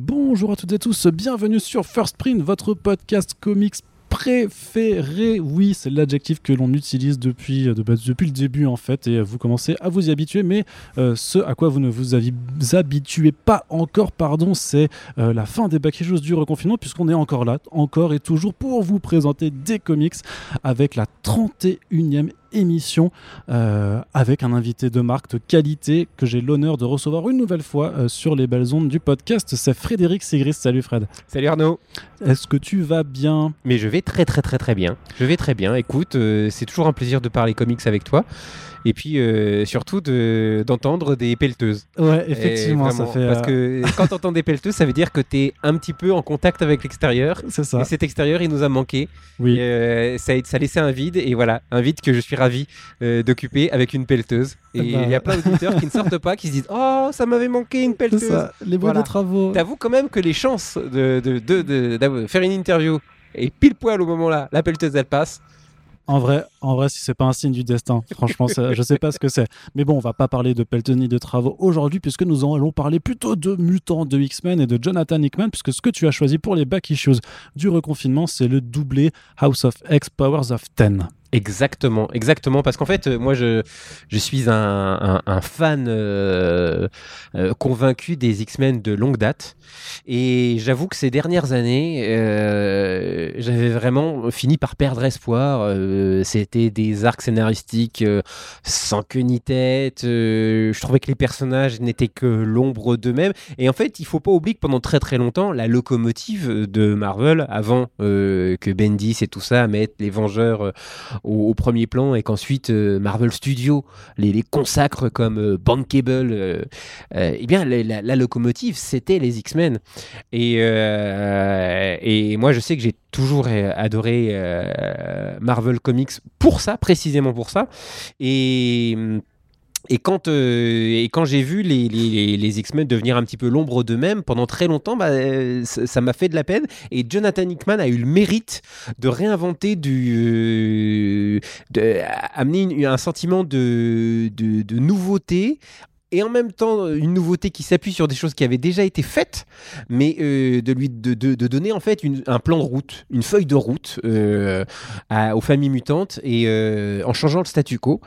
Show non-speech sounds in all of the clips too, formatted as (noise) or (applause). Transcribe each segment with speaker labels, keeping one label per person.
Speaker 1: Bonjour à toutes et tous, bienvenue sur First Print, votre podcast comics préféré. Oui, c'est l'adjectif que l'on utilise depuis, euh, de- depuis le début en fait, et vous commencez à vous y habituer. Mais euh, ce à quoi vous ne vous habituez pas encore, pardon, c'est euh, la fin des bacs du reconfinement, puisqu'on est encore là, encore et toujours pour vous présenter des comics avec la 31e émission euh, avec un invité de marque de qualité que j'ai l'honneur de recevoir une nouvelle fois euh, sur les belles ondes du podcast. C'est Frédéric Sigris. Salut Fred.
Speaker 2: Salut Arnaud.
Speaker 1: Est-ce que tu vas bien?
Speaker 2: Mais je vais très très très très bien. Je vais très bien. Écoute, euh, c'est toujours un plaisir de parler comics avec toi. Et puis surtout de- d'entendre des pelleteuses.
Speaker 1: Ouais, effectivement, ça
Speaker 2: vraiment,
Speaker 1: fait.
Speaker 2: Parce que (laughs) quand tu entends des pelleteuses, ça veut dire que tu es un petit peu en contact avec l'extérieur.
Speaker 1: C'est ça.
Speaker 2: Et cet extérieur, il nous a manqué.
Speaker 1: Oui.
Speaker 2: Ça, ça a laissé un vide. Et voilà, un vide que je suis ravi euh, d'occuper avec une pelleteuse. Et il
Speaker 1: Bah.
Speaker 2: y a plein d'auditeurs qui ne sortent pas, qui se disent Oh, ça m'avait manqué une pelleteuse.
Speaker 1: ça. Les beaux
Speaker 2: Voilà.
Speaker 1: des travaux.
Speaker 2: T'avoues quand même que les chances de, de, de- de- faire une interview et pile poil au moment là, la pelleteuse elle passe.
Speaker 1: En vrai, en vrai, si c'est pas un signe du destin, franchement, ça- je sais pas ce que c'est. Mais bon, on va pas parler de Pelton ni de travaux aujourd'hui, puisque nous allons parler plutôt de mutants, de X-Men et de Jonathan Hickman, puisque ce que tu as choisi pour les back issues du reconfinement, c'est le doublé House of X Powers of 10.
Speaker 2: Exactement, exactement, parce qu'en fait, euh, moi, je, je suis un, fan euh, euh, convaincu des X-Men de longue date, et j'avoue que ces dernières années, j'avais vraiment fini par perdre espoir. C'était des arcs scénaristiques sans queue ni tête. je trouvais que les personnages n'étaient que l'ombre d'eux-mêmes, et en fait, il faut pas oublier que pendant très très longtemps, la locomotive de Marvel, avant que Bendis et tout ça mettent les Vengeurs au, premier plan et qu'ensuite euh, Marvel Studios les, consacre comme euh, bankable, euh, eh bien la, la- locomotive c'était les X-Men. Et, et moi je sais que j'ai toujours adoré Marvel Comics pour ça, précisément pour ça. Et. Et quand, euh, et quand j'ai vu les, X-Men devenir un petit peu l'ombre d'eux-mêmes pendant très longtemps, bah, euh, ça m'a fait de la peine. Et Jonathan Hickman a eu le mérite de réinventer du, euh, de, amener un sentiment de, de nouveauté et en même temps une nouveauté qui s'appuie sur des choses qui avaient déjà été faites, mais euh, de lui de, de- de donner en fait une- un plan de route, une feuille de route euh, aux familles mutantes et euh, en changeant le statu quo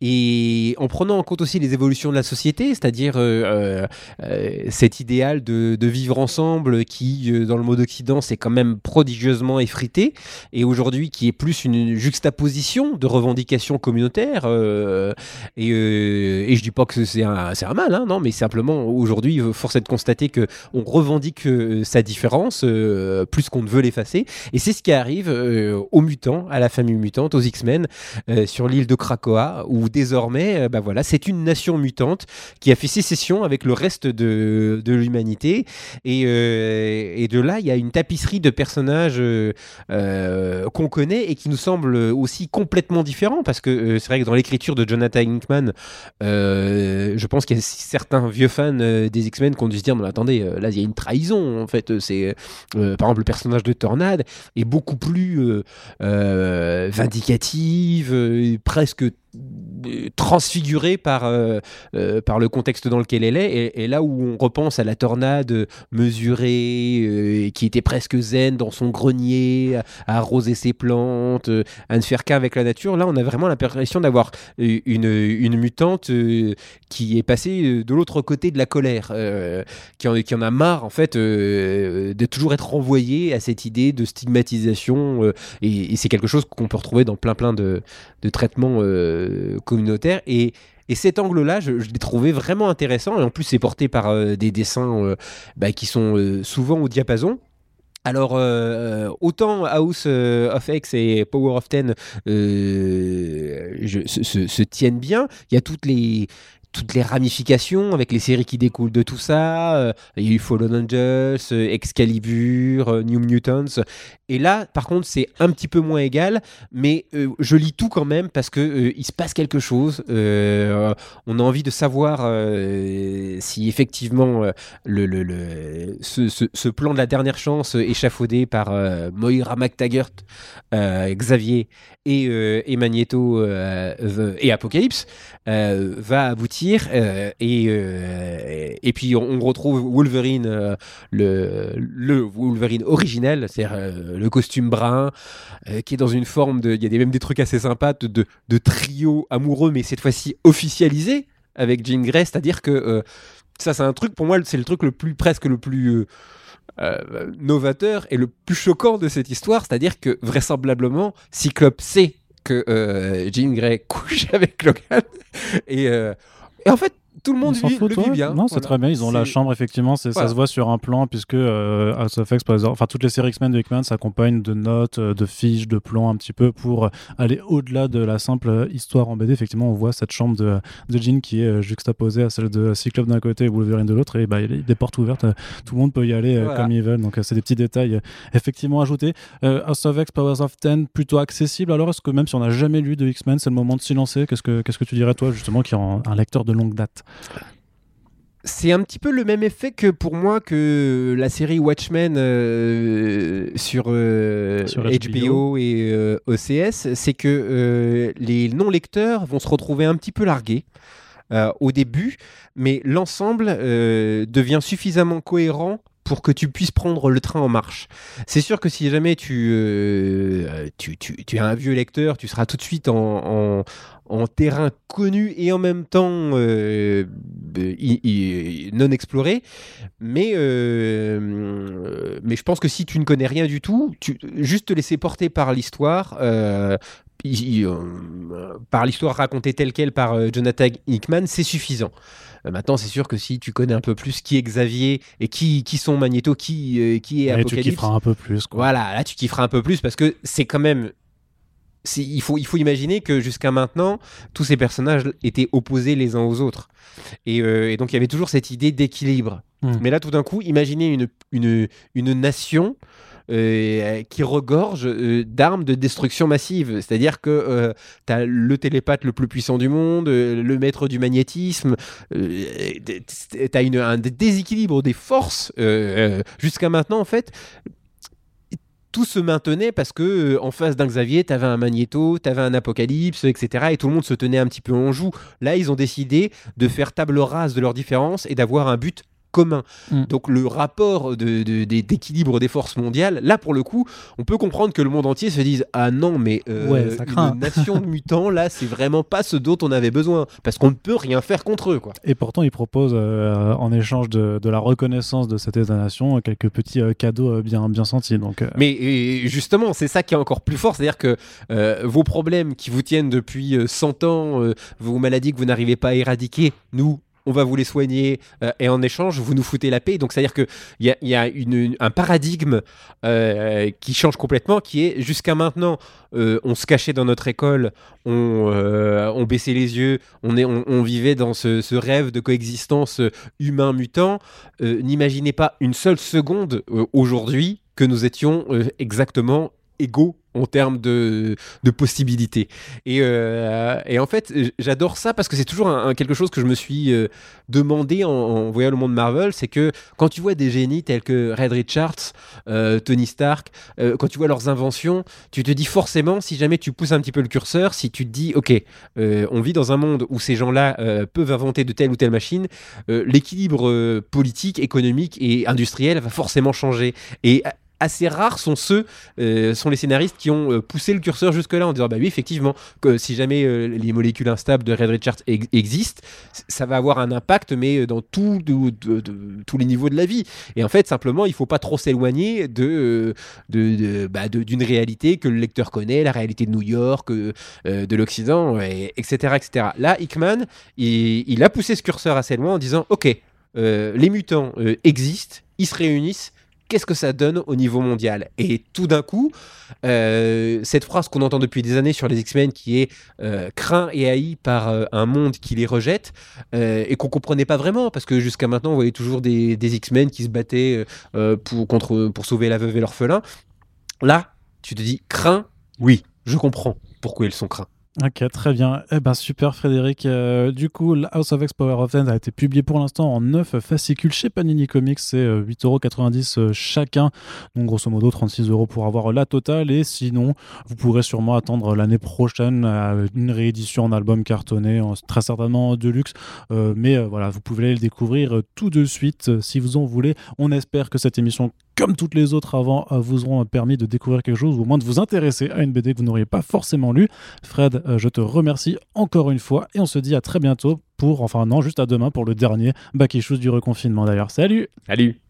Speaker 2: et en prenant en compte aussi les évolutions de la société, c'est-à-dire euh, euh, euh, cet idéal de, de vivre ensemble qui euh, dans le mode occident c'est quand même prodigieusement effrité et aujourd'hui qui est plus une juxtaposition de revendications communautaires euh, et, euh, et je dis pas que c'est un, c'est un mal hein, non mais simplement aujourd'hui force est de constater que on revendique euh, sa différence euh, plus qu'on ne veut l'effacer. Et c'est ce qui arrive euh, aux mutants à la famille mutante aux X-Men sur l'île de Krakoa où désormais bah voilà c'est une nation mutante qui a fait sécession avec le reste de, de l'humanité. Et, et de là il y a une tapisserie de personnages qu'on connaît et qui nous semblent aussi complètement différents parce que c'est vrai que dans l'écriture de Jonathan Hickman, je pense qu'il y a certains vieux fans euh, des X-Men qui ont dû se dire mais attendez, euh, là il y a une trahison en fait. C'est euh, par exemple le personnage de Tornade est beaucoup plus euh, vindicative, presque transfigurée par, euh, euh, par le contexte dans lequel elle est. Et, là où on repense à la tornade mesurée, euh, qui était presque zen dans son grenier, à, arroser ses plantes, euh, à ne faire qu'un avec la nature, là on a vraiment l'impression d'avoir euh, une, une mutante euh, qui est passée euh, de l'autre côté de la colère, euh, qui, en, qui en a marre en fait euh, de toujours être renvoyée à cette idée de stigmatisation. euh, et et c'est quelque chose qu'on peut retrouver dans plein plein de, de traitements euh, communautaires. Et, et cet angle-là, je, l'ai trouvé vraiment intéressant. Et en plus, c'est porté par euh, des dessins euh, bah, qui sont souvent au diapason. Alors, autant House of X et Power of Ten euh, je- se- se tiennent bien. Il y a toutes les toutes les ramifications avec les séries qui découlent de tout ça. Euh, Il y a eu Fallen Angels, euh, Excalibur, euh, New Mutants. Et là, par contre, c'est un petit peu moins égal, mais euh, je lis tout quand même parce que il se passe quelque chose. On a envie de savoir si effectivement le, le- le- ce, ce- plan de la dernière chance échafaudé par Moira McTaggart, Xavier et, et Magneto et Apocalypse va aboutir tire et, et puis on, retrouve Wolverine, le, le Wolverine originel, c'est-à-dire le costume brun, qui est dans une forme de. Il y a même des trucs assez sympas de, de, trio amoureux, mais cette fois-ci officialisé avec Jean Grey, c'est-à-dire que ça, c'est un truc, pour moi, c'est le truc le plus, presque le plus. novateur et le plus choquant de cette histoire, c'est-à-dire que vraisemblablement, Cyclope sait que Jean Grey (laughs) couche avec Logan et, et en fait tout le monde vit, le vit bien.
Speaker 1: Non, c'est très bien. Ils ont la chambre, effectivement. Ça se voit sur un plan, puisque euh, House of X, par exemple, enfin, toutes les séries X-Men de Hickman s'accompagnent de notes, euh, de fiches, de plans un petit peu pour aller au-delà de la simple histoire en BD. Effectivement, on voit cette chambre de, de Jean qui est euh, juxtaposée à celle de Cyclope d'un côté et Wolverine de l'autre. Et bah, il y a des portes ouvertes. Tout le monde peut y aller comme ils veulent. Donc, c'est des petits détails effectivement ajoutés. House of X, Powers of Ten, plutôt accessible. Alors, est-ce que même si on n'a jamais lu de X-Men, c'est le moment de s'y lancer? Qu'est-ce que, qu'est-ce que tu dirais, toi, justement, qui est un lecteur de longue date?
Speaker 2: C'est un petit peu le même effet que pour moi que la série Watchmen euh, sur, HBO. Euh, et euh, OCS, c'est que les non-lecteurs vont se retrouver un petit peu largués. au début, mais l'ensemble devient suffisamment cohérent pour que tu puisses prendre le train en marche. C'est sûr que si jamais tu, tu, tu, tu, es un vieux lecteur, tu seras tout de suite en, en terrain connu et en même temps euh, non exploré. Mais, euh, mais je pense que si tu ne connais rien du tout, tu, juste te laisser porter par l'histoire, euh, par l'histoire racontée telle qu'elle par Jonathan Hickman, c'est suffisant. Maintenant, c'est sûr que si tu connais un peu plus qui est Xavier et qui, qui sont Magneto, qui, qui est Apocalypse.
Speaker 1: Tu kifferas un peu plus.
Speaker 2: Voilà, là tu kifferas un peu plus parce que c'est quand même il faut, il faut imaginer que jusqu'à maintenant, tous ces personnages étaient opposés les uns aux autres. Et, euh, donc il y avait toujours cette idée d'équilibre. Hmm. Mais là, tout d'un coup, imaginez une, une, une nation euh, qui regorge euh, d'armes de destruction massive. C'est-à-dire que tu as le télépathe le plus puissant du monde, le maître du magnétisme, tu as une, un déséquilibre des forces. Jusqu'à maintenant, en fait, tout se maintenait parce que euh, en face d'un Xavier, tu avais un Magneto, tu avais un Apocalypse, etc. Et tout le monde se tenait un petit peu en joue. Là, ils ont décidé de faire table rase de leurs différences et d'avoir un but commun. Mm. Donc le rapport d'équilibre de, des forces mondiales, là pour le coup, on peut comprendre que le monde entier se dise ah non mais euh, une nation de (laughs) mutants là c'est vraiment pas ce dont on avait besoin parce qu'on ne peut rien faire contre eux quoi.
Speaker 1: Et pourtant ils proposent euh, en échange de, la reconnaissance de cette État-nation quelques petits euh, cadeaux bien bien sentis donc.
Speaker 2: Mais justement c'est ça qui est encore plus fort, c'est-à-dire que vos problèmes qui vous tiennent depuis 100 ans, vos maladies que vous n'arrivez pas à éradiquer, nous on va vous les soigner euh, et en échange vous nous foutez la paix. Donc c'est à dire que il y a, un paradigme euh, qui change complètement, qui est jusqu'à maintenant euh, on se cachait dans notre école, on, baissait les yeux, on, vivait dans ce, rêve de coexistence humain mutant. N'imaginez pas une seule seconde aujourd'hui que nous étions exactement égaux en termes de, de possibilités. Et, euh, et, en fait, j'adore ça parce que c'est toujours quelque chose que je me suis euh, demandé en, voyant le monde Marvel, c'est que quand tu vois des génies tels que Red Richards, euh, Tony Stark, quand tu vois leurs inventions, tu te dis forcément, si jamais tu pousses un petit peu le curseur, si tu te dis, ok, on vit dans un monde où ces gens-là peuvent inventer de telle ou telle machine, l'équilibre politique, économique et industriel va forcément changer. Et assez rares sont ceux, euh, sont les scénaristes qui ont euh, poussé le curseur jusque-là en disant bah oui, effectivement, que si jamais euh, les molécules instables de Red Richards existent, ça va avoir un impact, mais dans tous les niveaux de la vie. Et en fait, simplement, il faut pas trop s'éloigner de, bah, d'une réalité que le lecteur connaît, la réalité de New York, de l'Occident, etc., etc. Là, Hickman, il, a poussé ce curseur assez loin en disant ok, les mutants existent, ils se réunissent qu'est-ce que ça donne au niveau mondial? Et tout d'un coup, euh, cette phrase qu'on entend depuis des années sur les X-Men qui est euh, craint et haï par euh, un monde qui les rejette et qu'on comprenait pas vraiment parce que jusqu'à maintenant on voyait toujours des, X-Men qui se battaient pour, pour sauver la veuve et l'orphelin. Là, tu te dis craint, oui, je comprends pourquoi ils sont craints.
Speaker 1: Ok, très bien. Eh ben super Frédéric. Euh, du coup, House of X Power of Ten a été publié pour l'instant en 9 fascicules chez Panini Comics. C'est 8,90€ euh, chacun. Donc grosso modo 36 euros pour avoir la totale. Et sinon, vous pourrez sûrement attendre l'année prochaine une réédition en album cartonné, très certainement de luxe. mais voilà, vous pouvez le découvrir tout de suite si vous en voulez. On espère que cette émission comme toutes les autres avant, euh, vous auront permis de découvrir quelque chose ou au moins de vous intéresser à une BD que vous n'auriez pas forcément lu. Fred, euh, je te remercie encore une fois et on se dit à très bientôt pour, enfin non, juste à demain pour le dernier Back Issues du reconfinement d'ailleurs. Salut
Speaker 2: Salut